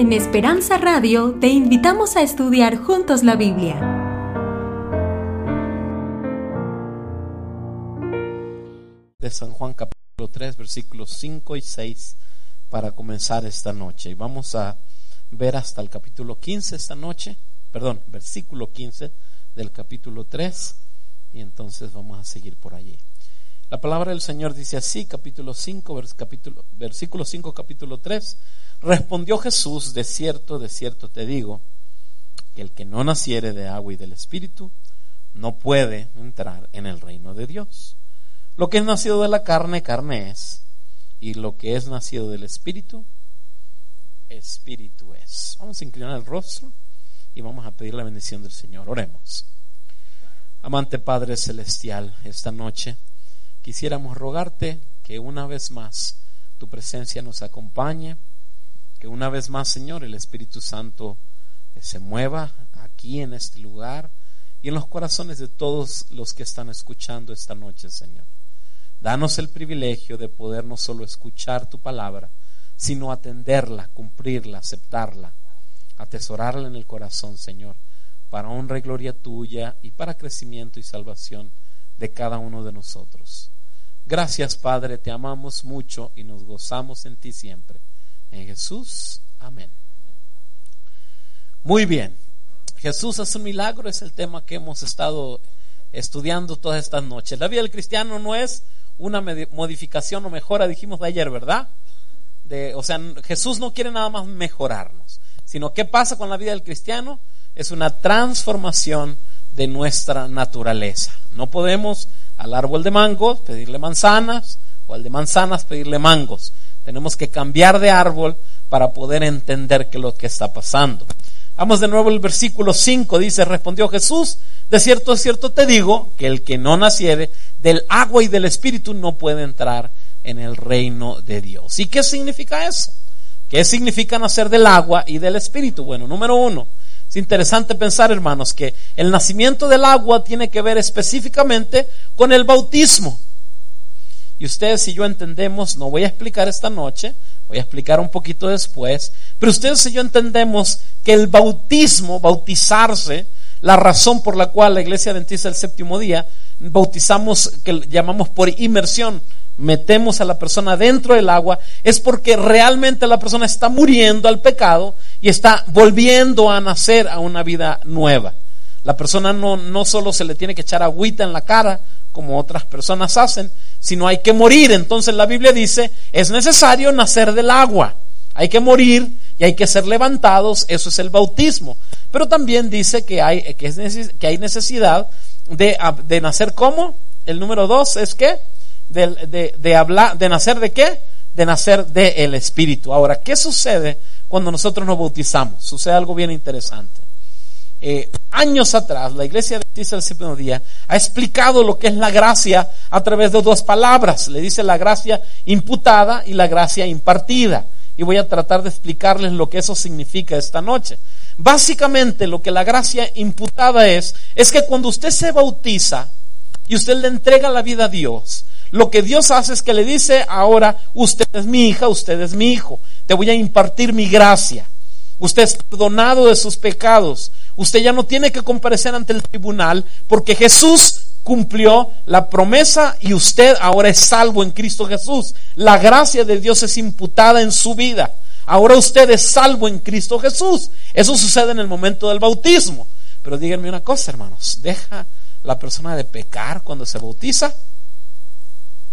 En Esperanza Radio te invitamos a estudiar juntos la Biblia. De San Juan capítulo 3 versículos 5 y 6 para comenzar esta noche. Y vamos a ver hasta el capítulo 15 esta noche, perdón, versículo 15 del capítulo 3 y entonces vamos a seguir por allí. La palabra del Señor dice así, capítulo 5, capítulo, versículo 5, capítulo 3. Respondió Jesús, de cierto, de cierto te digo, que el que no naciere de agua y del Espíritu no puede entrar en el reino de Dios. Lo que es nacido de la carne, carne es, y lo que es nacido del Espíritu, Espíritu es. Vamos a inclinar el rostro y vamos a pedir la bendición del Señor. Oremos. Amante Padre Celestial, esta noche quisiéramos rogarte que una vez más tu presencia nos acompañe, que una vez más, Señor, el Espíritu Santo eh, se mueva aquí en este lugar y en los corazones de todos los que están escuchando esta noche, Señor. Danos el privilegio de poder no solo escuchar tu palabra, sino atenderla, cumplirla, aceptarla, atesorarla en el corazón, Señor, para honra y gloria tuya y para crecimiento y salvación de cada uno de nosotros. Gracias, Padre, te amamos mucho y nos gozamos en ti siempre. En Jesús, amén. Muy bien. Jesús es un milagro, es el tema que hemos estado estudiando todas estas noches. La vida del cristiano no es una modificación o mejora, dijimos de ayer, ¿verdad? De, o sea, Jesús no quiere nada más mejorarnos, sino qué pasa con la vida del cristiano es una transformación de nuestra naturaleza. No podemos al árbol de mangos pedirle manzanas o al de manzanas pedirle mangos. Tenemos que cambiar de árbol para poder entender qué es lo que está pasando. Vamos de nuevo al versículo 5, dice, respondió Jesús, de cierto, de cierto te digo, que el que no naciere del agua y del espíritu no puede entrar en el reino de Dios. ¿Y qué significa eso? ¿Qué significa nacer del agua y del espíritu? Bueno, número uno, es interesante pensar, hermanos, que el nacimiento del agua tiene que ver específicamente con el bautismo. Y ustedes y yo entendemos, no voy a explicar esta noche, voy a explicar un poquito después, pero ustedes y yo entendemos que el bautismo, bautizarse, la razón por la cual la iglesia adventista el séptimo día bautizamos, que llamamos por inmersión, metemos a la persona dentro del agua, es porque realmente la persona está muriendo al pecado y está volviendo a nacer a una vida nueva. La persona no, no solo se le tiene que echar agüita en la cara, como otras personas hacen, sino hay que morir. Entonces la Biblia dice, es necesario nacer del agua. Hay que morir y hay que ser levantados, eso es el bautismo. Pero también dice que hay, que hay necesidad de, de nacer como. El número dos es que de, de, hablar, de nacer de qué? De nacer del Espíritu. Ahora, ¿qué sucede cuando nosotros nos bautizamos? Sucede algo bien interesante. Eh, años atrás, la iglesia adventista del séptimo día ha explicado lo que es la gracia a través de dos palabras. Le dice la gracia imputada y la gracia impartida. Y voy a tratar de explicarles lo que eso significa esta noche. Básicamente lo que la gracia imputada es, es que cuando usted se bautiza y usted le entrega la vida a Dios, lo que Dios hace es que le dice, ahora usted es mi hija, usted es mi hijo, te voy a impartir mi gracia. Usted es perdonado de sus pecados. Usted ya no tiene que comparecer ante el tribunal porque Jesús cumplió la promesa y usted ahora es salvo en Cristo Jesús. La gracia de Dios es imputada en su vida. Ahora usted es salvo en Cristo Jesús. Eso sucede en el momento del bautismo. Pero díganme una cosa, hermanos. ¿Deja la persona de pecar cuando se bautiza?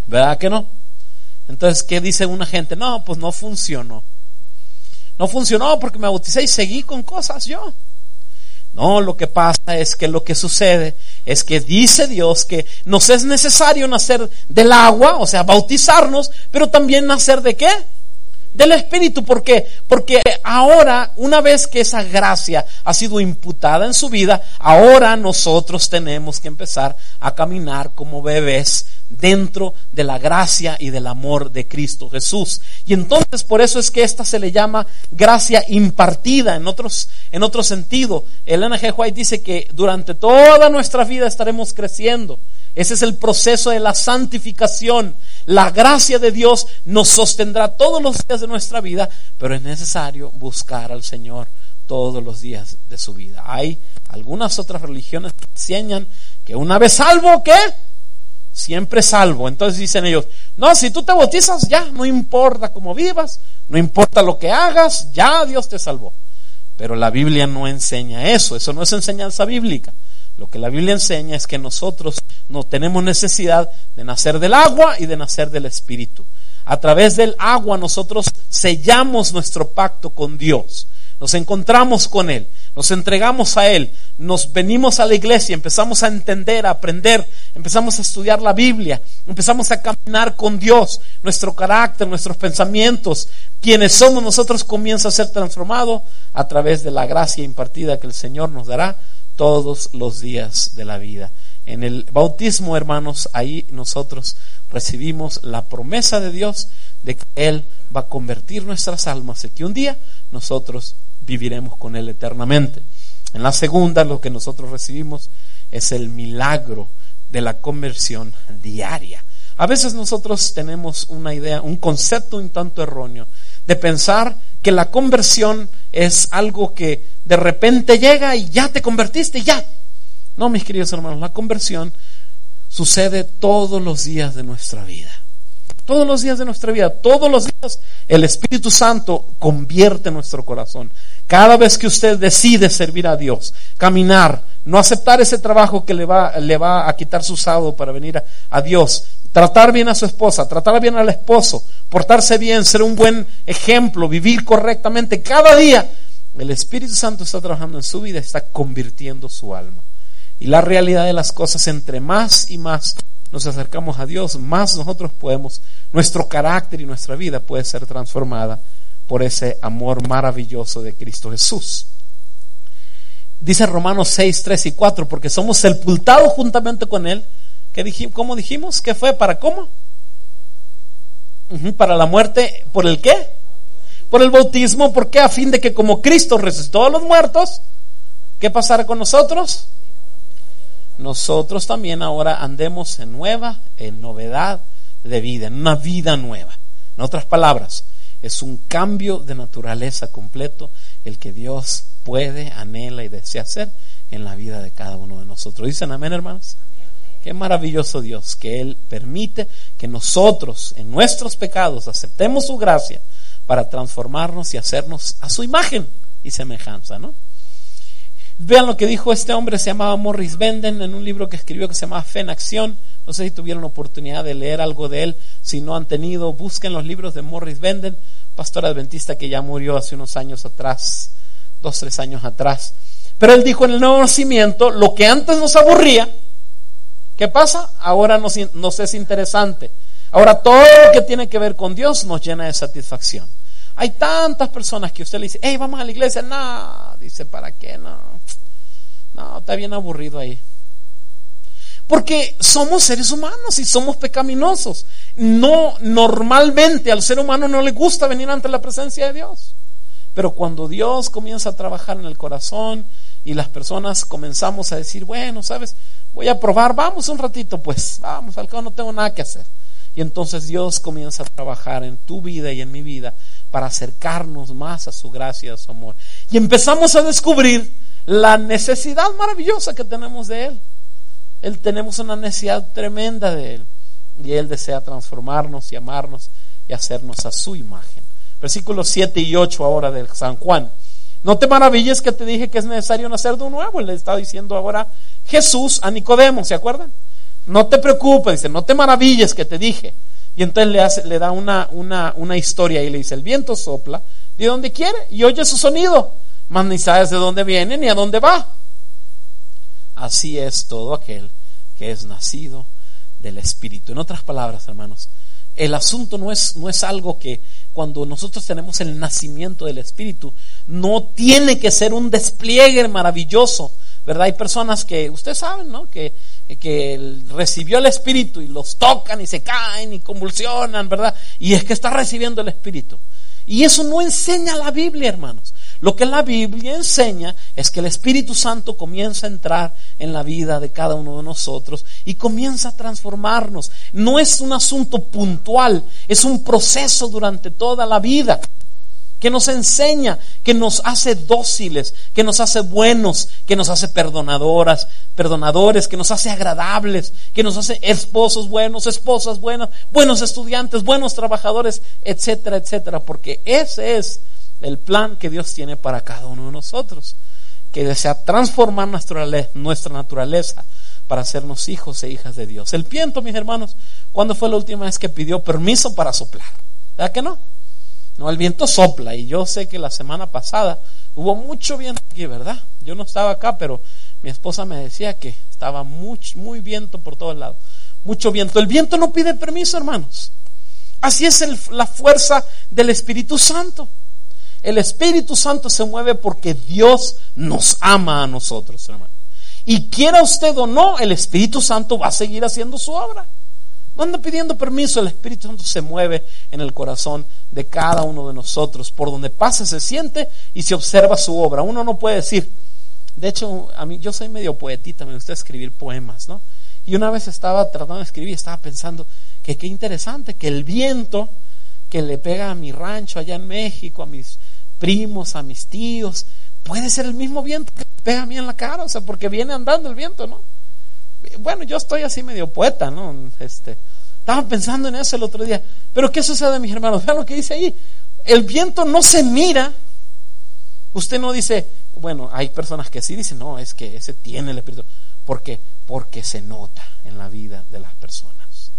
¿Verdad que no? Entonces, ¿qué dice una gente? No, pues no funcionó. No funcionó porque me bauticé y seguí con cosas yo. No, lo que pasa es que lo que sucede es que dice Dios que nos es necesario nacer del agua, o sea, bautizarnos, pero también nacer de qué? Del Espíritu. ¿Por qué? Porque ahora, una vez que esa gracia ha sido imputada en su vida, ahora nosotros tenemos que empezar a caminar como bebés dentro de la gracia y del amor de Cristo Jesús. Y entonces por eso es que esta se le llama gracia impartida en otros en otro sentido. Elena G. White dice que durante toda nuestra vida estaremos creciendo. Ese es el proceso de la santificación. La gracia de Dios nos sostendrá todos los días de nuestra vida, pero es necesario buscar al Señor todos los días de su vida. Hay algunas otras religiones que enseñan que una vez salvo, ¿qué? Siempre salvo. Entonces dicen ellos, no, si tú te bautizas, ya, no importa cómo vivas, no importa lo que hagas, ya Dios te salvó. Pero la Biblia no enseña eso, eso no es enseñanza bíblica. Lo que la Biblia enseña es que nosotros no tenemos necesidad de nacer del agua y de nacer del Espíritu. A través del agua nosotros sellamos nuestro pacto con Dios. Nos encontramos con Él, nos entregamos a Él, nos venimos a la iglesia, empezamos a entender, a aprender, empezamos a estudiar la Biblia, empezamos a caminar con Dios, nuestro carácter, nuestros pensamientos, quienes somos nosotros comienza a ser transformado a través de la gracia impartida que el Señor nos dará todos los días de la vida. En el bautismo, hermanos, ahí nosotros recibimos la promesa de Dios de que Él va a convertir nuestras almas y que un día nosotros viviremos con Él eternamente. En la segunda, lo que nosotros recibimos es el milagro de la conversión diaria. A veces nosotros tenemos una idea, un concepto un tanto erróneo de pensar que la conversión es algo que de repente llega y ya te convertiste, ya. No, mis queridos hermanos, la conversión sucede todos los días de nuestra vida. Todos los días de nuestra vida, todos los días el Espíritu Santo convierte nuestro corazón. Cada vez que usted decide servir a Dios, caminar, no aceptar ese trabajo que le va, le va a quitar su sábado para venir a, a Dios, tratar bien a su esposa, tratar bien al esposo, portarse bien, ser un buen ejemplo, vivir correctamente, cada día el Espíritu Santo está trabajando en su vida, está convirtiendo su alma. Y la realidad de las cosas, entre más y más nos acercamos a Dios, más nosotros podemos, nuestro carácter y nuestra vida puede ser transformada por ese amor maravilloso de Cristo Jesús. Dice Romanos 6, 3 y 4, porque somos sepultados juntamente con Él. ¿Qué dijimos? ¿Cómo dijimos? ¿Qué fue? ¿Para cómo? para la muerte, ¿por el qué? Por el bautismo, ¿por qué? A fin de que como Cristo resucitó a los muertos, ¿qué pasará con nosotros? nosotros también ahora andemos en nueva, en novedad de vida, en una vida nueva. En otras palabras, es un cambio de naturaleza completo el que Dios puede, anhela y desea hacer en la vida de cada uno de nosotros. ¿Dicen amén, hermanos? Qué maravilloso Dios, que Él permite que nosotros en nuestros pecados aceptemos su gracia para transformarnos y hacernos a su imagen y semejanza, ¿no? Vean lo que dijo este hombre, se llamaba Morris Benden, en un libro que escribió que se llama Fe en Acción. No sé si tuvieron oportunidad de leer algo de él. Si no han tenido, busquen los libros de Morris Benden, pastor adventista que ya murió hace unos años atrás, dos, tres años atrás. Pero él dijo en el nuevo nacimiento, lo que antes nos aburría, ¿qué pasa? Ahora nos, nos es interesante. Ahora todo lo que tiene que ver con Dios nos llena de satisfacción. Hay tantas personas que usted le dice, hey, vamos a la iglesia. No, dice, ¿para qué? No. No, está bien aburrido ahí. Porque somos seres humanos y somos pecaminosos. No, normalmente al ser humano no le gusta venir ante la presencia de Dios. Pero cuando Dios comienza a trabajar en el corazón y las personas comenzamos a decir, bueno, sabes, voy a probar, vamos un ratito, pues, vamos, al cabo no tengo nada que hacer. Y entonces Dios comienza a trabajar en tu vida y en mi vida para acercarnos más a su gracia, a su amor. Y empezamos a descubrir la necesidad maravillosa que tenemos de Él. Él tenemos una necesidad tremenda de Él. Y Él desea transformarnos y amarnos y hacernos a su imagen. Versículos 7 y 8 ahora de San Juan. No te maravilles que te dije que es necesario nacer de nuevo. Él le está diciendo ahora Jesús a Nicodemo, ¿se acuerdan? No te preocupes, dice, no te maravilles que te dije. Y entonces le, hace, le da una, una, una historia y le dice, el viento sopla de donde quiere y oye su sonido mas ni sabes de dónde viene ni a dónde va. Así es todo aquel que es nacido del Espíritu. En otras palabras, hermanos, el asunto no es, no es algo que cuando nosotros tenemos el nacimiento del Espíritu, no tiene que ser un despliegue maravilloso ¿verdad? Hay personas que, ustedes saben, ¿no? Que, que recibió el Espíritu y los tocan y se caen y convulsionan, ¿verdad? Y es que está recibiendo el Espíritu. Y eso no enseña la Biblia, hermanos. Lo que la Biblia enseña es que el Espíritu Santo comienza a entrar en la vida de cada uno de nosotros y comienza a transformarnos. No es un asunto puntual, es un proceso durante toda la vida que nos enseña, que nos hace dóciles, que nos hace buenos, que nos hace perdonadoras, perdonadores, que nos hace agradables, que nos hace esposos buenos, esposas buenas, buenos estudiantes, buenos trabajadores, etcétera, etcétera, porque ese es el plan que Dios tiene para cada uno de nosotros, que desea transformar nuestra, naturaleza para hacernos hijos e hijas de Dios. El viento, mis hermanos, ¿cuándo fue la última vez que pidió permiso para soplar? ¿Verdad que no? No, el viento sopla y yo sé que la semana pasada hubo mucho viento aquí, ¿verdad? Yo no estaba acá, pero mi esposa me decía que estaba muy, muy viento por todos lados. Mucho viento. El viento no pide permiso, hermanos. Así es la fuerza del Espíritu Santo. El Espíritu Santo se mueve porque Dios nos ama a nosotros, hermano. Y quiera usted o no, el Espíritu Santo va a seguir haciendo su obra. No anda pidiendo permiso, el Espíritu Santo se mueve en el corazón de cada uno de nosotros. Por donde pasa se siente y se observa su obra. Uno no puede decir, de hecho, a mí yo soy medio poetita, me gusta escribir poemas, ¿no? Y una vez estaba tratando de escribir, estaba pensando que qué interesante que el viento que le pega a mi rancho allá en México, a mis primos, a mis tíos, puede ser el mismo viento que pega a mí en la cara, o sea, porque viene andando el viento, ¿no? Bueno, yo estoy así medio poeta, ¿no? Este, estaba pensando en eso el otro día. Pero ¿qué sucede, mis hermanos? Vean lo que dice ahí. El viento no se mira. Usted no dice, bueno, hay personas que sí dicen, no, es que ese tiene el Espíritu. ¿Por qué? Porque se nota en la vida de las personas.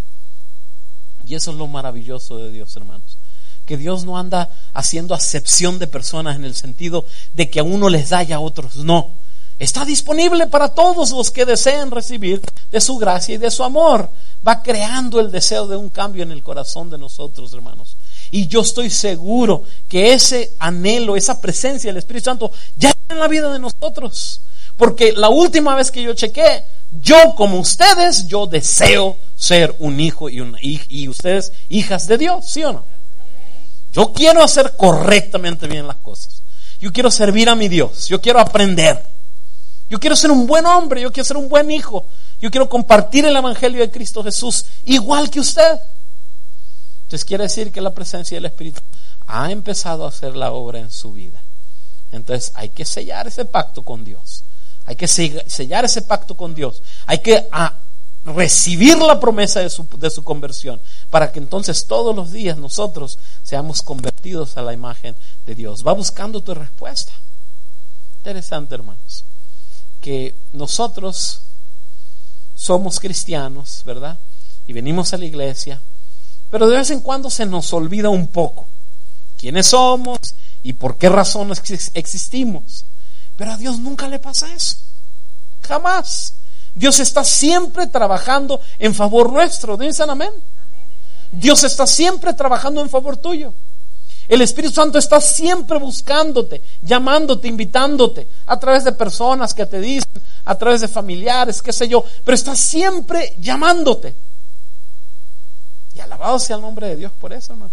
Y eso es lo maravilloso de Dios, hermanos. Que Dios no anda haciendo acepción de personas en el sentido de que a uno les da y a otros no. Está disponible para todos los que deseen recibir de su gracia y de su amor. Va creando el deseo de un cambio en el corazón de nosotros, hermanos. Y yo estoy seguro que ese anhelo, esa presencia del Espíritu Santo ya está en la vida de nosotros. Porque la última vez que yo chequé, yo como ustedes, yo deseo ser un hijo y, una, y ustedes hijas de Dios, ¿sí o no? Yo quiero hacer correctamente bien las cosas. Yo quiero servir a mi Dios. Yo quiero aprender. Yo quiero ser un buen hombre, yo quiero ser un buen hijo, yo quiero compartir el Evangelio de Cristo Jesús igual que usted. Entonces quiere decir que la presencia del Espíritu ha empezado a hacer la obra en su vida. Entonces hay que sellar ese pacto con Dios. Hay que sellar ese pacto con Dios. Hay que ah, recibir la promesa de su, de su conversión para que entonces todos los días nosotros seamos convertidos a la imagen de Dios. Va buscando tu respuesta. Interesante, hermanos que nosotros somos cristianos, ¿verdad? Y venimos a la iglesia, pero de vez en cuando se nos olvida un poco quiénes somos y por qué razones existimos. Pero a Dios nunca le pasa eso. Jamás. Dios está siempre trabajando en favor nuestro. Dicen amén. Dios está siempre trabajando en favor tuyo. El Espíritu Santo está siempre buscándote, llamándote, invitándote, a través de personas que te dicen, a través de familiares, qué sé yo, pero está siempre llamándote. Y alabado sea el nombre de Dios por eso, hermanos.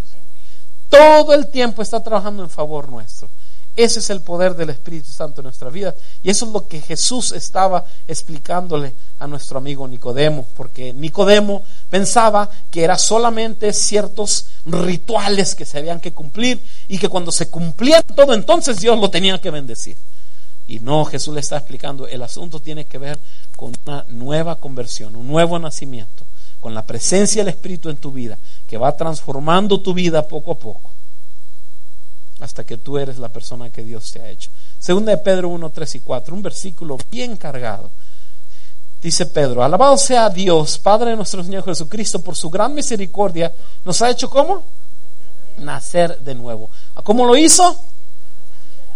Todo el tiempo está trabajando en favor nuestro. Ese es el poder del Espíritu Santo en nuestra vida. Y eso es lo que Jesús estaba explicándole a nuestro amigo Nicodemo, porque Nicodemo pensaba que era solamente ciertos rituales que se habían que cumplir y que cuando se cumplía todo entonces Dios lo tenía que bendecir. Y no, Jesús le está explicando, el asunto tiene que ver con una nueva conversión, un nuevo nacimiento, con la presencia del Espíritu en tu vida, que va transformando tu vida poco a poco hasta que tú eres la persona que Dios te ha hecho. Segunda de Pedro 1, 3 y 4, un versículo bien cargado. Dice Pedro, alabado sea Dios, Padre de nuestro Señor Jesucristo, por su gran misericordia, nos ha hecho cómo? Nacer de nuevo. ¿Cómo lo hizo?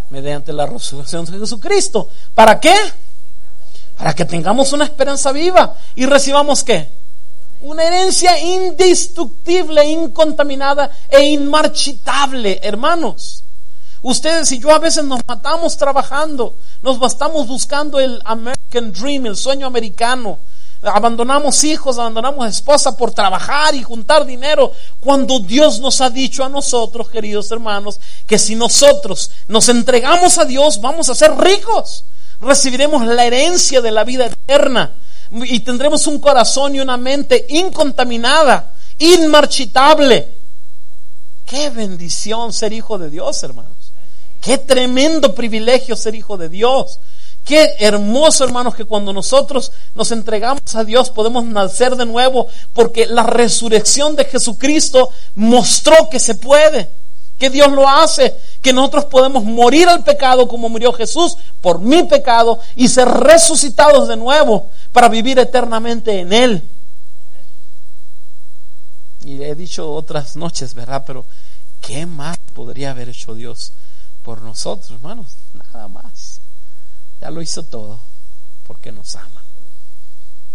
Mediante la resurrección de Jesucristo. ¿Para qué? Para que tengamos una esperanza viva y recibamos qué? Una herencia indestructible, incontaminada e inmarchitable, hermanos. Ustedes y yo a veces nos matamos trabajando, nos bastamos buscando el American Dream, el sueño americano. Abandonamos hijos, abandonamos esposa por trabajar y juntar dinero, cuando Dios nos ha dicho a nosotros, queridos hermanos, que si nosotros nos entregamos a Dios, vamos a ser ricos, recibiremos la herencia de la vida eterna y tendremos un corazón y una mente incontaminada, inmarchitable. Qué bendición ser hijo de Dios, hermanos. Qué tremendo privilegio ser hijo de Dios. Qué hermoso, hermanos, que cuando nosotros nos entregamos a Dios podemos nacer de nuevo, porque la resurrección de Jesucristo mostró que se puede, que Dios lo hace, que nosotros podemos morir al pecado como murió Jesús por mi pecado y ser resucitados de nuevo para vivir eternamente en Él. Y he dicho otras noches, ¿verdad? Pero ¿qué más podría haber hecho Dios por nosotros, hermanos? Nada más. Ya lo hizo todo porque nos ama.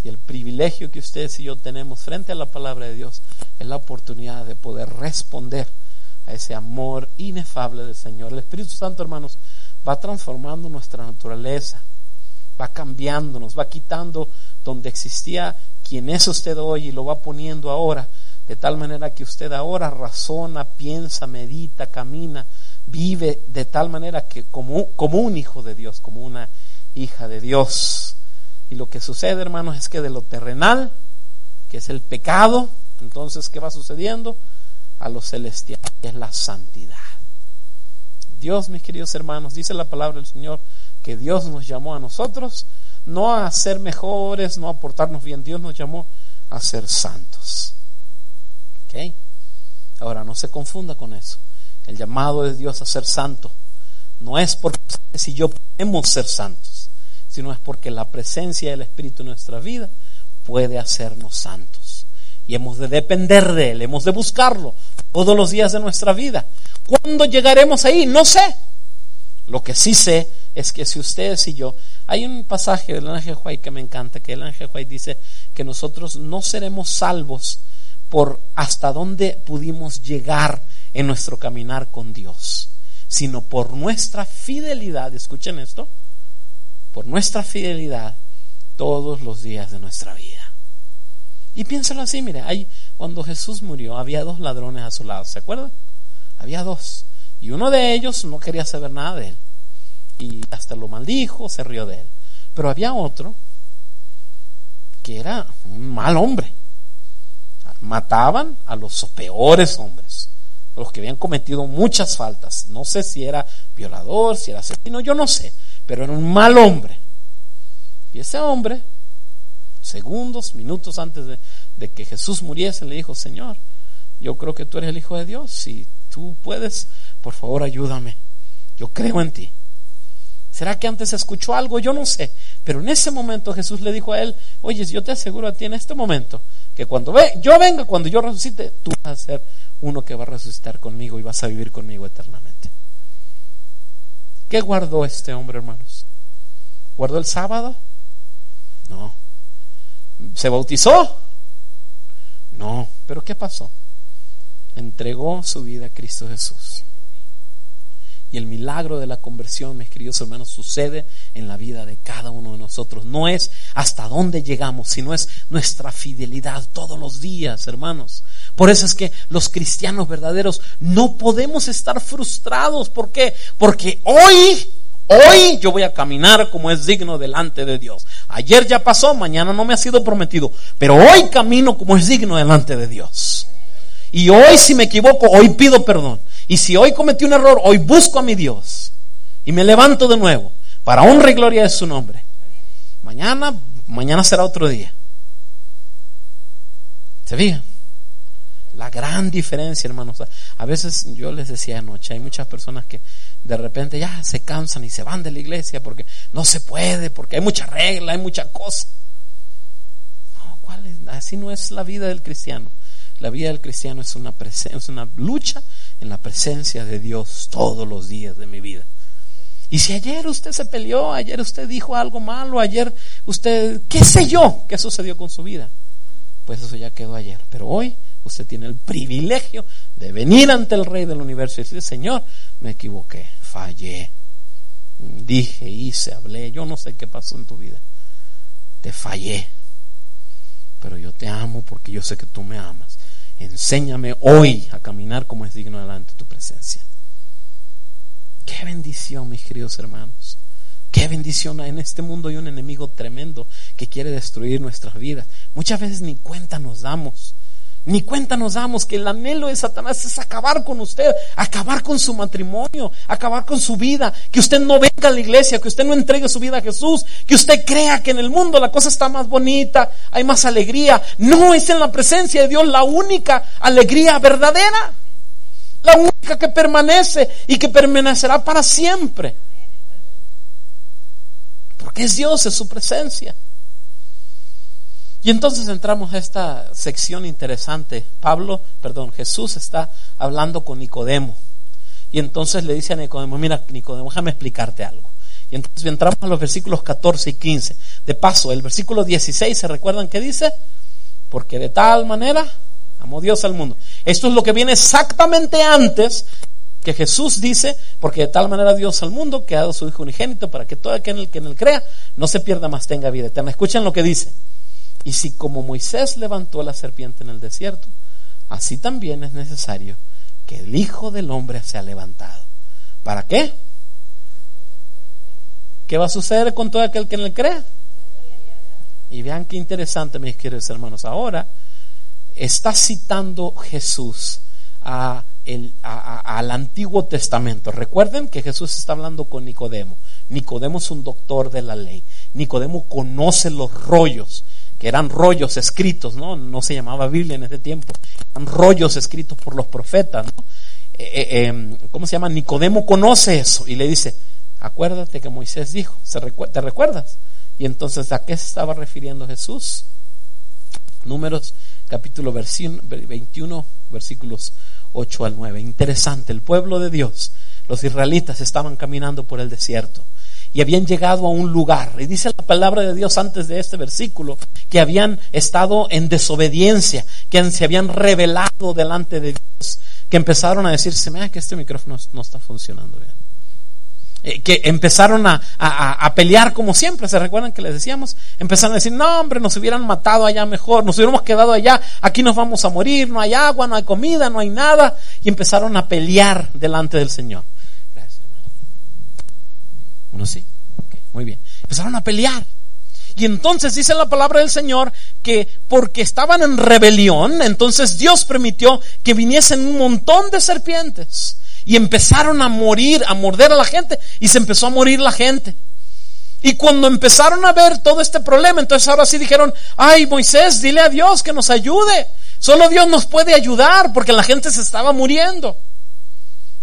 Y el privilegio que ustedes y yo tenemos frente a la palabra de Dios es la oportunidad de poder responder a ese amor inefable del Señor. El Espíritu Santo, hermanos, va transformando nuestra naturaleza, va cambiándonos, va quitando donde existía quien es usted hoy y lo va poniendo ahora, de tal manera que usted ahora razona, piensa, medita, camina, vive de tal manera que como, como un hijo de Dios, como una hija de Dios. Y lo que sucede, hermanos, es que de lo terrenal, que es el pecado, entonces, ¿qué va sucediendo? A lo celestial, que es la santidad. Dios, mis queridos hermanos, dice la palabra del Señor, que Dios nos llamó a nosotros no a ser mejores, no a portarnos bien. Dios nos llamó a ser santos. ¿Ok? Ahora, no se confunda con eso. El llamado de Dios a ser santo no es porque si yo podemos ser santos, sino es porque la presencia del Espíritu en nuestra vida puede hacernos santos. Y hemos de depender de Él, hemos de buscarlo todos los días de nuestra vida. ¿Cuándo llegaremos ahí? No sé. Lo que sí sé es que si ustedes y yo, hay un pasaje del ángel White que me encanta, que el ángel White dice que nosotros no seremos salvos por hasta dónde pudimos llegar en nuestro caminar con Dios, sino por nuestra fidelidad, escuchen esto, por nuestra fidelidad todos los días de nuestra vida. Y piénsalo así, mire, hay, cuando Jesús murió había dos ladrones a su lado, ¿se acuerdan? Había dos. Y uno de ellos no quería saber nada de él y hasta lo maldijo, se rió de él. Pero había otro que era un mal hombre. Mataban a los peores hombres, los que habían cometido muchas faltas. No sé si era violador, si era asesino, yo no sé, pero era un mal hombre. Y ese hombre, segundos, minutos antes de, que Jesús muriese, le dijo, Señor, yo creo que tú eres el Hijo de Dios, si tú puedes, por favor ayúdame, yo creo en ti. ¿Será que antes escuchó algo? Yo no sé. Pero en ese momento Jesús le dijo a él, oye, yo te aseguro a ti en este momento que cuando ve, yo venga, cuando yo resucite, tú vas a ser uno que va a resucitar conmigo y vas a vivir conmigo eternamente. ¿Qué guardó este hombre, hermanos? ¿Guardó el sábado? No. ¿Se bautizó? No. ¿Pero qué pasó? Entregó su vida a Cristo Jesús. Y el milagro de la conversión, mis queridos hermanos, sucede en la vida de cada uno de nosotros. No es hasta dónde llegamos, sino es nuestra fidelidad todos los días, hermanos. Por eso es que los cristianos verdaderos no podemos estar frustrados. ¿Por qué? Porque hoy, hoy yo voy a caminar como es digno delante de Dios. Ayer ya pasó, mañana no me ha sido prometido, pero hoy camino como es digno delante de Dios. Y hoy si me equivoco, hoy pido perdón. Y si hoy cometí un error, hoy busco a mi Dios y me levanto de nuevo para honra y gloria de su nombre. Mañana, mañana será otro día. ¿Se fijan? La gran diferencia, hermanos. A veces yo les decía anoche, hay muchas personas que de repente ya se cansan y se van de la iglesia porque no se puede, porque hay mucha regla, hay mucha cosa. No, ¿cuál es? Así no es la vida del cristiano. La vida del cristiano es una, es una lucha en la presencia de Dios todos los días de mi vida. Y si ayer usted se peleó, ayer usted dijo algo malo, ayer usted, qué sé yo, qué sucedió con su vida, pues eso ya quedó ayer. Pero hoy usted tiene el privilegio de venir ante el Rey del Universo y decir, Señor, me equivoqué, fallé. Dije, hice, hablé, yo no sé qué pasó en tu vida. Te fallé. Pero yo te amo porque yo sé que tú me amas. Enséñame hoy a caminar como es digno delante de tu presencia. Qué bendición, mis queridos hermanos. Qué bendición. En este mundo hay un enemigo tremendo que quiere destruir nuestras vidas. Muchas veces ni cuenta nos damos. Ni cuenta nos damos que el anhelo de Satanás es acabar con usted, acabar con su matrimonio, acabar con su vida, que usted no venga a la iglesia, que usted no entregue su vida a Jesús, que usted crea que en el mundo la cosa está más bonita, hay más alegría. No es en la presencia de Dios la única alegría verdadera, la única que permanece y que permanecerá para siempre. Porque es Dios, es su presencia. Y entonces entramos a esta sección interesante. Pablo, perdón, Jesús está hablando con Nicodemo. Y entonces le dice a Nicodemo, mira Nicodemo, déjame explicarte algo. Y entonces entramos a los versículos 14 y 15. De paso, el versículo 16, ¿se recuerdan qué dice? Porque de tal manera amó Dios al mundo. Esto es lo que viene exactamente antes que Jesús dice, porque de tal manera Dios al mundo que ha dado su Hijo unigénito para que todo aquel que en él crea no se pierda más, tenga vida eterna. Escuchen lo que dice. Y si como Moisés levantó la serpiente en el desierto, así también es necesario que el Hijo del Hombre sea levantado. ¿Para qué? ¿Qué va a suceder con todo aquel que en él crea? Y vean qué interesante, mis queridos hermanos. Ahora está citando Jesús a al Antiguo Testamento. Recuerden que Jesús está hablando con Nicodemo. Nicodemo es un doctor de la ley. Nicodemo conoce los rollos eran rollos escritos, ¿no? No se llamaba Biblia en ese tiempo, eran rollos escritos por los profetas, ¿no? Eh, eh, em, ¿Cómo se llama? Nicodemo conoce eso y le dice, acuérdate que Moisés dijo, ¿te recuerdas? Y entonces, ¿a qué se estaba refiriendo Jesús? Números capítulo 21, versículos 8 al 9. Interesante, el pueblo de Dios, los israelitas estaban caminando por el desierto y habían llegado a un lugar. Y dice la palabra de Dios antes de este versículo que habían estado en desobediencia, que se habían revelado delante de Dios, que empezaron a decirse, mira que este micrófono no está funcionando bien. Eh, que empezaron a, a, pelear como siempre, ¿se recuerdan que les decíamos? Empezaron a decir, no hombre, nos hubieran matado allá mejor, nos hubiéramos quedado allá, aquí nos vamos a morir, no hay agua, no hay comida, no hay nada. Y empezaron a pelear delante del Señor. Uno sí. muy bien. Empezaron a pelear. Y entonces dice la palabra del Señor que porque estaban en rebelión, entonces Dios permitió que viniesen un montón de serpientes. Y empezaron a morir, a morder a la gente. Y se empezó a morir la gente. Y cuando empezaron a ver todo este problema, entonces ahora sí dijeron, ay Moisés, dile a Dios que nos ayude. Solo Dios nos puede ayudar porque la gente se estaba muriendo.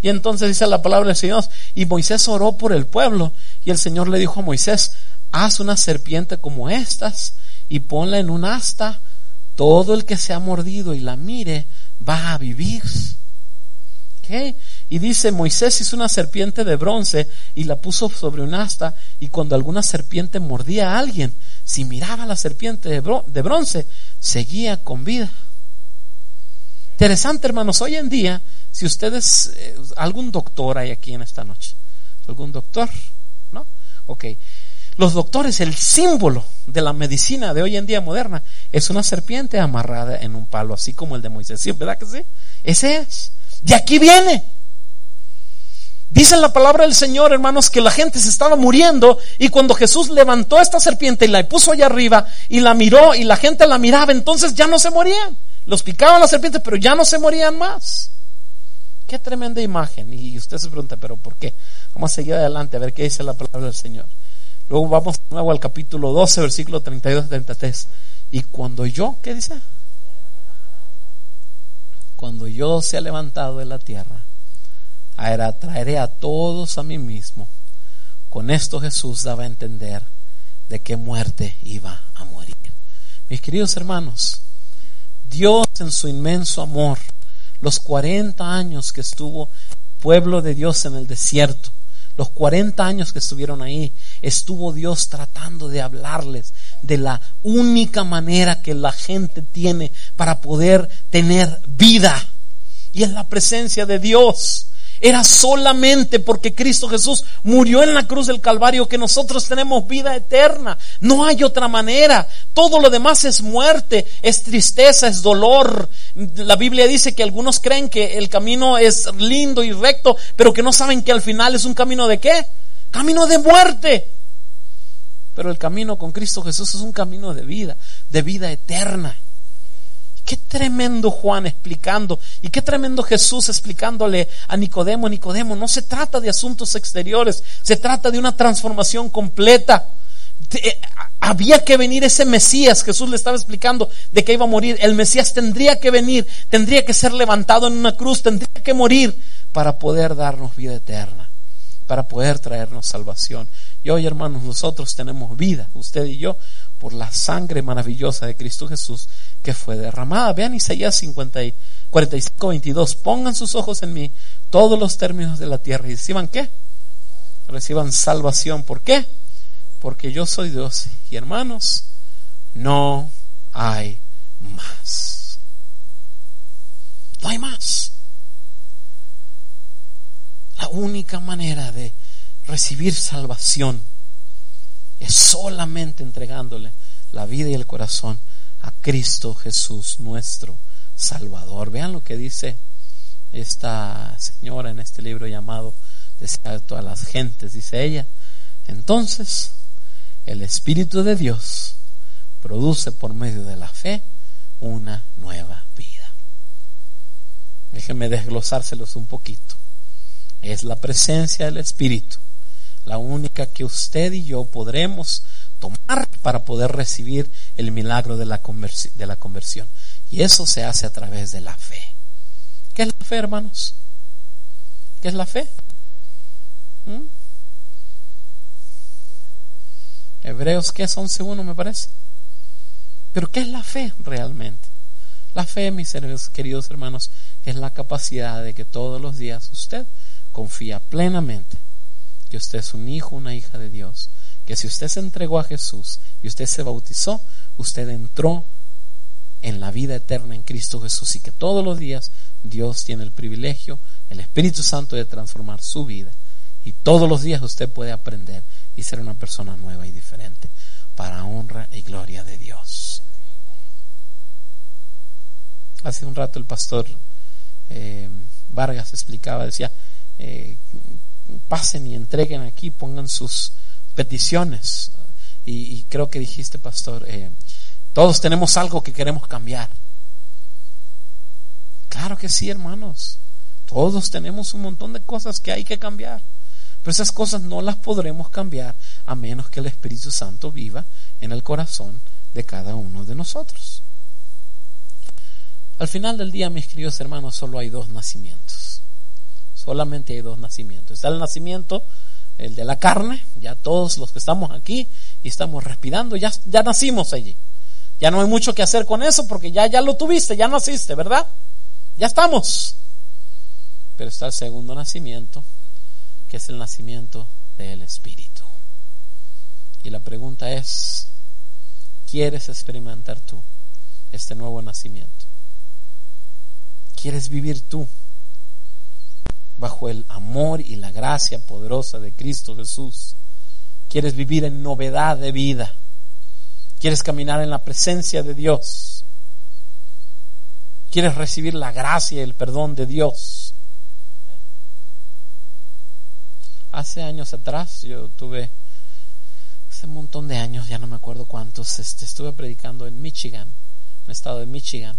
Y entonces dice la palabra del Señor, y Moisés oró por el pueblo, y el Señor le dijo a Moisés, haz una serpiente como estas y ponla en un asta, todo el que se ha mordido y la mire va a vivir. Y dice, Moisés hizo una serpiente de bronce y la puso sobre un asta, y cuando alguna serpiente mordía a alguien, si miraba la serpiente de bronce, seguía con vida. Interesante, hermanos, hoy en día si ustedes, eh, algún doctor hay aquí en esta noche, algún doctor, ¿no? Ok. Los doctores, el símbolo de la medicina de hoy en día moderna es una serpiente amarrada en un palo, así como el de Moisés. ¿Verdad que sí? Ese es. De aquí viene. Dice la palabra del Señor, hermanos, que la gente se estaba muriendo y cuando Jesús levantó esta serpiente y la puso allá arriba y la miró y la gente la miraba, entonces ya no se morían. Los picaban las serpientes, pero ya no se morían más. Qué tremenda imagen. Y usted se pregunta, ¿pero por qué? Vamos a seguir adelante a ver qué dice la palabra del Señor. Luego vamos de nuevo al capítulo 12, versículo 32 33. Y cuando yo, ¿qué dice? Cuando yo sea levantado de la tierra, traeré a todos a mí mismo. Con esto Jesús daba a entender de qué muerte iba a morir. Mis queridos hermanos, Dios en su inmenso amor los 40 años que estuvo pueblo de Dios en el desierto, los 40 años que estuvieron ahí, estuvo Dios tratando de hablarles de la única manera que la gente tiene para poder tener vida. Y es la presencia de Dios. Era solamente porque Cristo Jesús murió en la cruz del Calvario que nosotros tenemos vida eterna. No hay otra manera. Todo lo demás es muerte, es tristeza, es dolor. La Biblia dice que algunos creen que el camino es lindo y recto, pero que no saben que al final es un camino de qué? Camino de muerte. Pero el camino con Cristo Jesús es un camino de vida, de vida eterna. Qué tremendo Juan explicando y qué tremendo Jesús explicándole a Nicodemo, Nicodemo, no se trata de asuntos exteriores, se trata de una transformación completa. Eh, había que venir ese Mesías, Jesús le estaba explicando de que iba a morir, el Mesías tendría que venir, tendría que ser levantado en una cruz, tendría que morir para poder darnos vida eterna, para poder traernos salvación. Y hoy, hermanos, nosotros tenemos vida, usted y yo, por la sangre maravillosa de Cristo Jesús que fue derramada. Vean Isaías 50 45, 22. Pongan sus ojos en mí todos los términos de la tierra y reciban qué? Reciban salvación. ¿Por qué? Porque yo soy Dios. Y hermanos, no hay más. No hay más. La única manera de recibir salvación es solamente entregándole la vida y el corazón a Cristo Jesús, nuestro Salvador. Vean lo que dice esta señora en este libro llamado Deseo a todas las gentes, dice ella. Entonces, el Espíritu de Dios produce por medio de la fe una nueva vida. Déjenme desglosárselos un poquito. Es la presencia del Espíritu la única que usted y yo podremos tomar para poder recibir el milagro de la, de la conversión. Y eso se hace a través de la fe. ¿Qué es la fe, hermanos? ¿Qué es la fe? ¿Mm? Hebreos, ¿qué es 11.1 me parece? Pero ¿qué es la fe realmente? La fe, mis queridos hermanos, es la capacidad de que todos los días usted confía plenamente que usted es un hijo, una hija de Dios, que si usted se entregó a Jesús y usted se bautizó, usted entró en la vida eterna en Cristo Jesús y que todos los días Dios tiene el privilegio, el Espíritu Santo de transformar su vida y todos los días usted puede aprender y ser una persona nueva y diferente para honra y gloria de Dios. Hace un rato el pastor eh, Vargas explicaba, decía, eh, pasen y entreguen aquí, pongan sus peticiones. Y, creo que dijiste, pastor, eh, todos tenemos algo que queremos cambiar. Claro que sí, hermanos. Todos tenemos un montón de cosas que hay que cambiar. Pero esas cosas no las podremos cambiar a menos que el Espíritu Santo viva en el corazón de cada uno de nosotros. Al final del día, mis queridos hermanos, solo hay dos nacimientos. Solamente hay dos nacimientos. Está el nacimiento, el de la carne, ya todos los que estamos aquí y estamos respirando, ya, ya nacimos allí. Ya no hay mucho que hacer con eso porque ya, ya lo tuviste, ya naciste, ¿verdad? Ya estamos. Pero está el segundo nacimiento, que es el nacimiento del Espíritu. Y la pregunta es, ¿quieres experimentar tú este nuevo nacimiento? ¿Quieres vivir tú bajo el amor y la gracia poderosa de Cristo Jesús. Quieres vivir en novedad de vida. Quieres caminar en la presencia de Dios. Quieres recibir la gracia y el perdón de Dios. Hace años atrás yo tuve, hace un montón de años, ya no me acuerdo cuántos, este, estuve predicando en Michigan, en el estado de Michigan.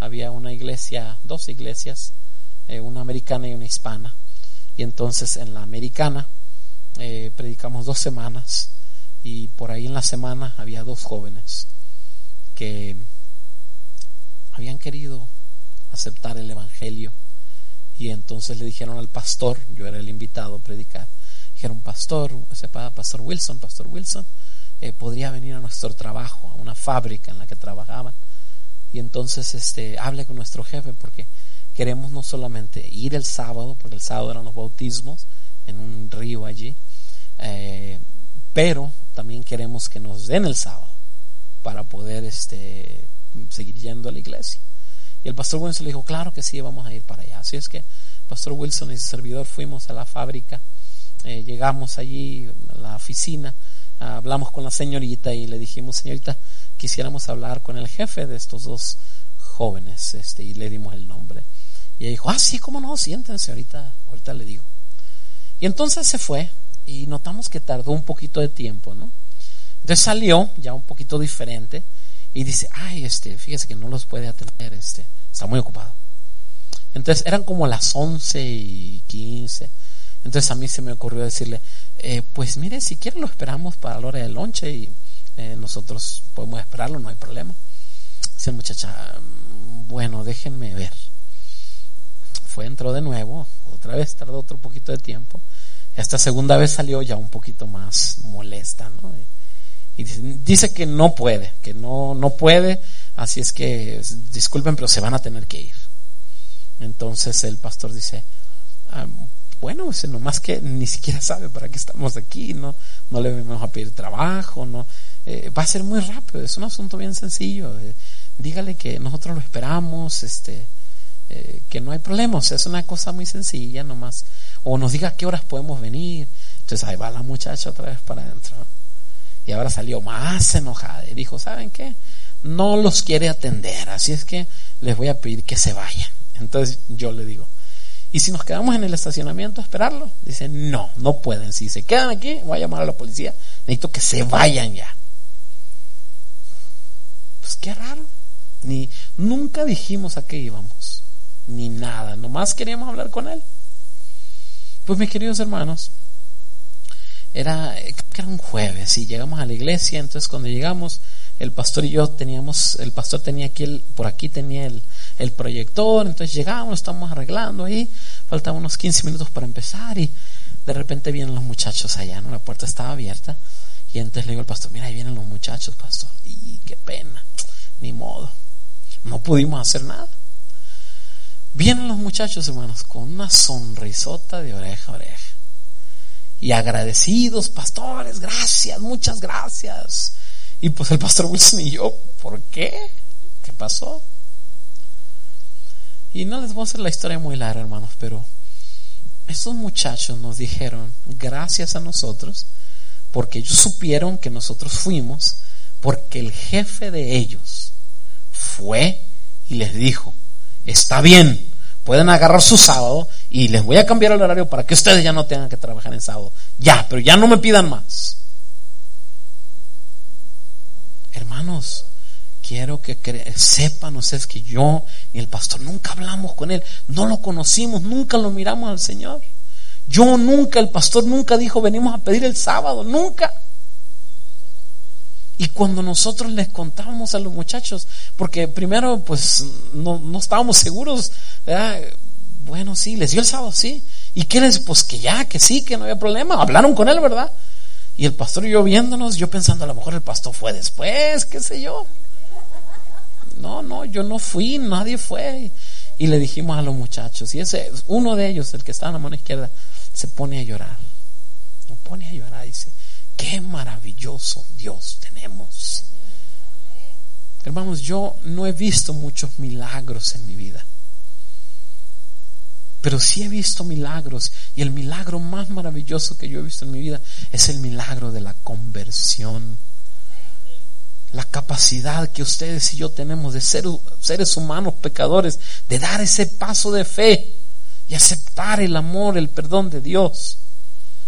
Había una iglesia, dos iglesias, eh, una americana y una hispana. Y entonces en la americana eh, predicamos dos semanas y por ahí en la semana había dos jóvenes que habían querido aceptar el Evangelio y entonces le dijeron al pastor, yo era el invitado a predicar, dijeron, pastor, sepa, pastor Wilson, pastor Wilson, eh, podría venir a nuestro trabajo, a una fábrica en la que trabajaban y entonces este, hable con nuestro jefe porque queremos no solamente ir el sábado, porque el sábado eran los bautismos en un río allí, eh, pero también queremos que nos den el sábado para poder este, seguir yendo a la iglesia. Y el pastor Wilson le dijo, claro que sí, vamos a ir para allá. Así es que pastor Wilson y su servidor fuimos a la fábrica, eh, llegamos allí a la oficina, hablamos con la señorita y le dijimos, señorita, quisiéramos hablar con el jefe de estos dos jóvenes, este, y le dimos el nombre. Y ella dijo, ah, sí, cómo no, siéntense, ahorita, ahorita le digo. Y entonces se fue y notamos que tardó un poquito de tiempo, ¿no? Entonces salió ya un poquito diferente y dice, ay, este, fíjese que no los puede atender, este, está muy ocupado. Entonces eran como las once y quince. Entonces a mí se me ocurrió decirle, eh, pues mire, si quiere lo esperamos para la hora del lonche y eh, nosotros podemos esperarlo, no hay problema. Dice muchacha, mm, bueno, déjenme ver. Fue, entró de nuevo, otra vez tardó otro poquito de tiempo. Esta segunda vez salió ya un poquito más molesta, ¿no? Y, dice, que no puede, que no, no puede, así es que disculpen, pero se van a tener que ir. Entonces el pastor dice, ah, bueno, no nomás que ni siquiera sabe para qué estamos aquí, no, no le vamos a pedir trabajo, no, eh, va a ser muy rápido, es un asunto bien sencillo. Eh, dígale que nosotros lo esperamos, este, eh, que no hay problemas, es una cosa muy sencilla nomás. O nos diga a qué horas podemos venir. Entonces ahí va la muchacha otra vez para adentro. Y ahora salió más enojada y dijo, ¿saben qué? No los quiere atender, así es que les voy a pedir que se vayan. Entonces yo le digo, ¿y si nos quedamos en el estacionamiento a esperarlo? Dice, no, no pueden. Si se quedan aquí, voy a llamar a la policía. Necesito que se vayan ya. Pues qué raro. Ni, nunca dijimos a qué íbamos. Ni nada. Nomás queríamos hablar con él. Pues mis queridos hermanos, era, era un jueves y llegamos a la iglesia. Entonces cuando llegamos, el pastor y yo teníamos, el pastor tenía aquí, el, por aquí tenía el, el proyector, entonces llegamos, estamos arreglando ahí, faltaban unos 15 minutos para empezar y de repente vienen los muchachos allá, ¿no? La puerta estaba abierta y entonces le digo al pastor, mira, ahí vienen los muchachos, pastor, y qué pena, ni modo, no pudimos hacer nada. Vienen los muchachos, hermanos, con una sonrisota de oreja a oreja. Y agradecidos, pastores, gracias, muchas gracias. Y pues el pastor Wilson y yo, ¿por qué? ¿Qué pasó? Y no les voy a hacer la historia muy larga, hermanos, pero estos muchachos nos dijeron, gracias a nosotros, porque ellos supieron que nosotros fuimos, porque el jefe de ellos fue y les dijo, está bien, pueden agarrar su sábado y les voy a cambiar el horario para que ustedes ya no tengan que trabajar en sábado. Ya, pero ya no me pidan más. Hermanos, quiero que sepan ustedes que yo y el pastor nunca hablamos con él, no lo conocimos, nunca lo miramos al Señor. Yo nunca, el pastor nunca dijo venimos a pedir el sábado, nunca. Y cuando nosotros les contábamos a los muchachos, porque primero pues no, estábamos seguros, bueno, sí, les dio el sábado, sí. ¿Y qué les? Pues que ya, que sí, que no había problema. Hablaron con él, ¿verdad? Y el pastor y yo viéndonos, yo pensando, a lo mejor el pastor fue después, qué sé yo. No, no, yo no fui, nadie fue. Y le dijimos a los muchachos, y ese, uno de ellos, el que estaba en la mano izquierda, se pone a llorar. Se pone a llorar, dice, qué maravilloso Dios tenemos. Hermanos, yo no he visto muchos milagros en mi vida. Pero sí he visto milagros y el milagro más maravilloso que yo he visto en mi vida es el milagro de la conversión. La capacidad que ustedes y yo tenemos de ser seres humanos pecadores, de dar ese paso de fe y aceptar el amor, el perdón de Dios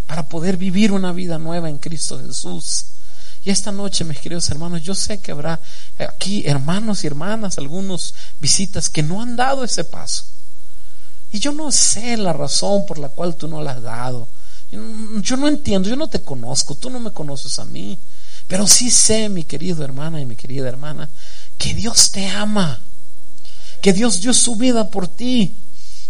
para poder vivir una vida nueva en Cristo Jesús. Y esta noche, mis queridos hermanos, yo sé que habrá aquí hermanos y hermanas, algunos visitas que no han dado ese paso. Y yo no sé la razón por la cual tú no la has dado. Yo no entiendo, yo no te conozco, tú no me conoces a mí. Pero sí sé, mi querido hermana y mi querida hermana, que Dios te ama, que Dios dio su vida por ti,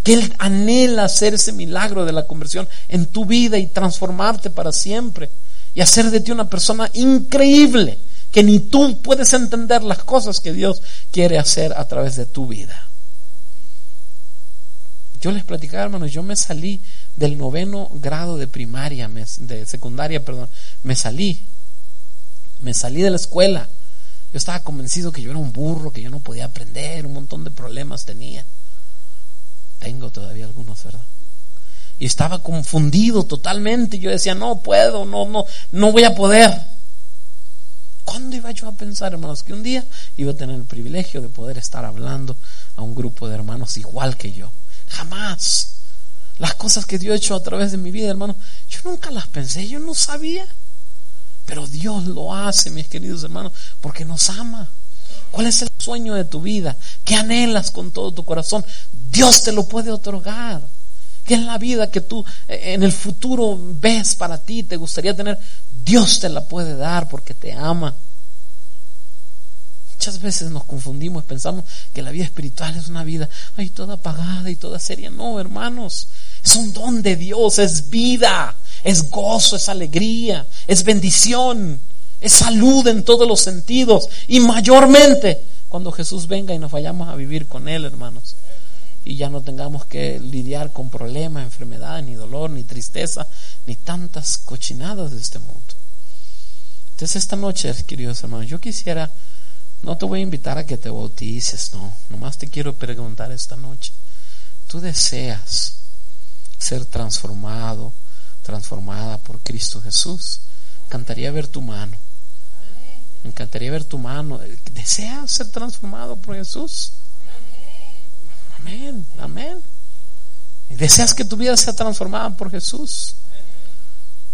que Él anhela hacer ese milagro de la conversión en tu vida y transformarte para siempre y hacer de ti una persona increíble, que ni tú puedes entender las cosas que Dios quiere hacer a través de tu vida. Yo les platicaba, hermanos, yo me salí del noveno grado de primaria, de secundaria, perdón, me salí, me salí de la escuela. Yo estaba convencido que yo era un burro, que yo no podía aprender, un montón de problemas tenía. Tengo todavía algunos, ¿verdad? Y estaba confundido totalmente. Yo decía, no puedo, no, no, no voy a poder. ¿Cuándo iba yo a pensar, hermanos, que un día iba a tener el privilegio de poder estar hablando a un grupo de hermanos igual que yo? Jamás. Las cosas que Dios ha hecho a través de mi vida, hermano, yo nunca las pensé, yo no sabía. Pero Dios lo hace, mis queridos hermanos, porque nos ama. ¿Cuál es el sueño de tu vida? ¿Qué anhelas con todo tu corazón? Dios te lo puede otorgar. ¿Qué es la vida que tú eh, en el futuro ves para ti, te gustaría tener? Dios te la puede dar porque te ama. Muchas veces nos confundimos, pensamos que la vida espiritual es una vida, ay, toda apagada y toda seria. No, hermanos, es un don de Dios, es vida es gozo, es alegría, es bendición, es salud en todos los sentidos y mayormente cuando Jesús venga y nos vayamos a vivir con Él, hermanos. Y ya no tengamos que lidiar con problemas, enfermedades, ni dolor, ni tristeza, ni tantas cochinadas de este mundo. Entonces esta noche, queridos hermanos, yo quisiera, no te voy a invitar a que te bautices, no, nomás te quiero preguntar esta noche, ¿tú deseas ser transformado? Transformada por Cristo Jesús. Encantaría ver tu mano. Me encantaría ver tu mano. ¿Deseas ser transformado por Jesús? Amén, amén. ¿Deseas que tu vida sea transformada por Jesús?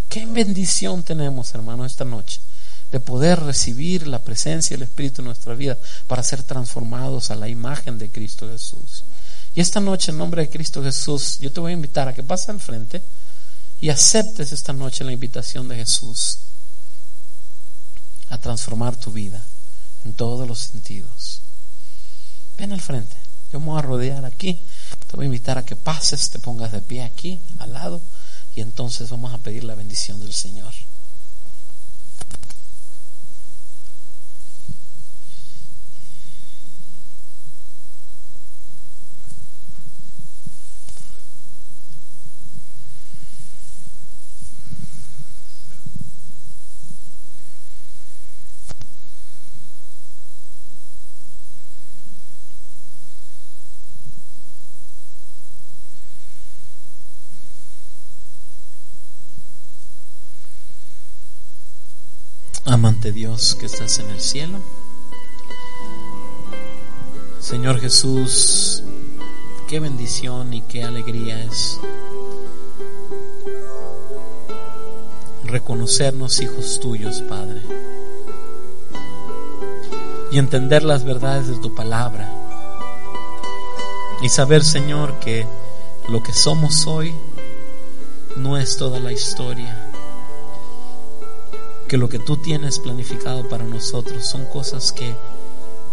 Qué bendición tenemos, hermano, esta noche de poder recibir la presencia del Espíritu en nuestra vida para ser transformados a la imagen de Cristo Jesús. Y esta noche, en nombre de Cristo Jesús, yo te voy a invitar a que pases al frente y aceptes esta noche la invitación de Jesús a transformar tu vida en todos los sentidos. Ven al frente, yo me voy a rodear aquí, te voy a invitar a que pases, te pongas de pie aquí, al lado, y entonces vamos a pedir la bendición del Señor. Dios que estás en el cielo. Señor Jesús, qué bendición y qué alegría es reconocernos hijos tuyos, Padre, y entender las verdades de tu palabra, y saber, Señor, que lo que somos hoy no es toda la historia que lo que tú tienes planificado para nosotros son cosas que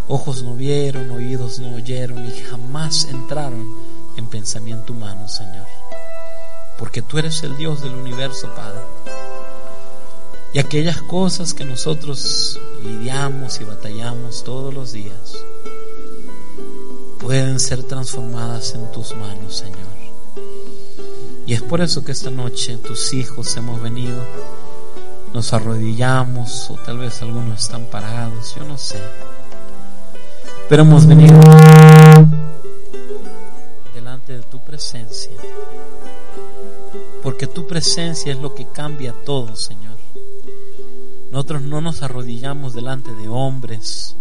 ojos no vieron, oídos no oyeron y jamás entraron en pensamiento humano, Señor. Porque tú eres el Dios del universo, Padre. Y aquellas cosas que nosotros lidiamos y batallamos todos los días pueden ser transformadas en tus manos, Señor. Y es por eso que esta noche tus hijos hemos venido nos arrodillamos o tal vez algunos están parados, yo no sé. Pero hemos venido delante de tu presencia, porque tu presencia es lo que cambia todo, Señor. Nosotros no nos arrodillamos delante de hombres,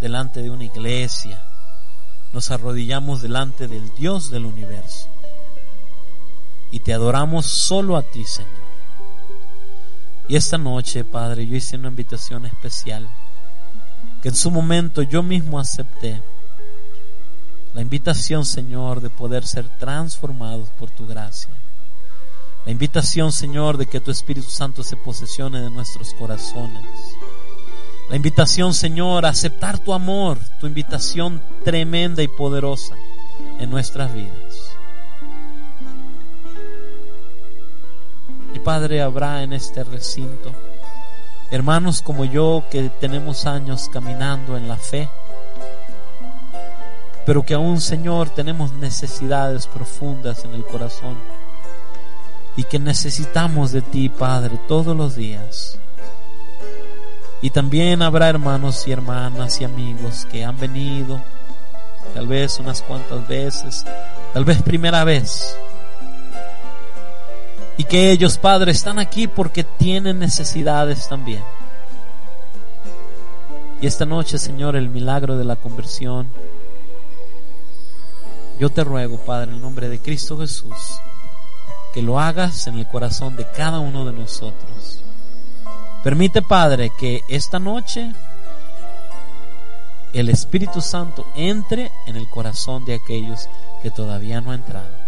delante de una iglesia, nos arrodillamos delante del Dios del universo y te adoramos solo a ti, Señor. Y esta noche, Padre, yo hice una invitación especial que en su momento yo mismo acepté. La invitación, Señor, de poder ser transformados por tu gracia. La invitación, Señor, de que tu Espíritu Santo se posesione de nuestros corazones. La invitación, Señor, a aceptar tu amor, tu invitación tremenda y poderosa en nuestras vidas. Y Padre, habrá en este recinto hermanos como yo que tenemos años caminando en la fe, pero que aún, Señor, tenemos necesidades profundas en el corazón y que necesitamos de ti, Padre, todos los días. Y también habrá hermanos y hermanas y amigos que han venido tal vez unas cuantas veces, tal vez primera vez. Y que ellos, Padre, están aquí porque tienen necesidades también. Y esta noche, Señor, el milagro de la conversión, yo te ruego, Padre, en el nombre de Cristo Jesús, que lo hagas en el corazón de cada uno de nosotros. Permite, Padre, que esta noche el Espíritu Santo entre en el corazón de aquellos que todavía no han entrado.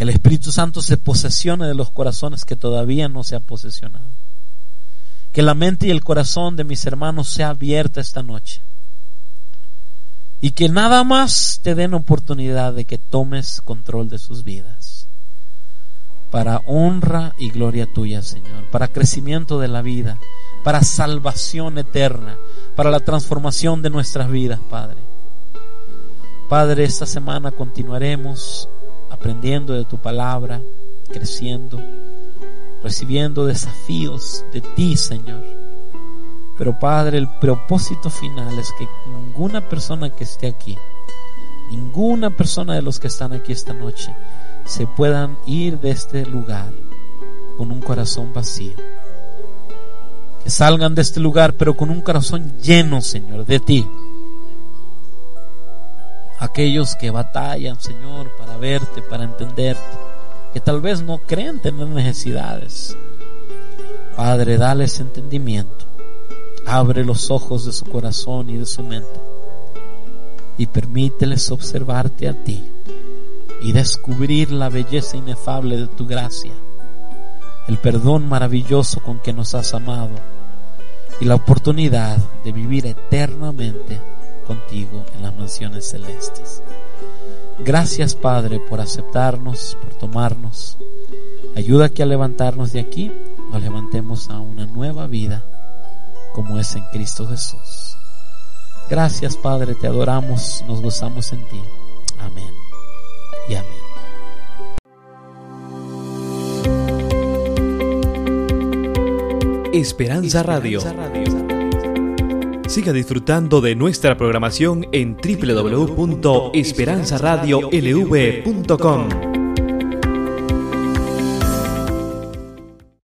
Que el Espíritu Santo se posesione de los corazones que todavía no se han posesionado. Que la mente y el corazón de mis hermanos sea abierta esta noche. Y que nada más te den oportunidad de que tomes control de sus vidas. Para honra y gloria tuya, Señor. Para crecimiento de la vida para salvación eterna, para la transformación de nuestras vidas, Padre. Padre, esta semana continuaremos aprendiendo de tu palabra, creciendo, recibiendo desafíos de ti, Señor. Pero Padre, el propósito final es que ninguna persona que esté aquí, ninguna persona de los que están aquí esta noche, se puedan ir de este lugar con un corazón vacío que salgan de este lugar, pero con un corazón lleno, Señor, de ti. Aquellos que batallan, Señor, para verte, para entenderte, que tal vez no creen tener necesidades. Padre, dales entendimiento. Abre los ojos de su corazón y de su mente. Y permíteles observarte a ti y descubrir la belleza inefable de tu gracia el perdón maravilloso con que nos has amado y la oportunidad de vivir eternamente contigo en las mansiones celestes. Gracias Padre por aceptarnos, por tomarnos. Ayuda que al levantarnos de aquí nos levantemos a una nueva vida como es en Cristo Jesús. Gracias Padre, te adoramos, nos gozamos en ti. Amén y amén. Esperanza Radio. Siga disfrutando de nuestra programación en www.esperanzaradiolv.com.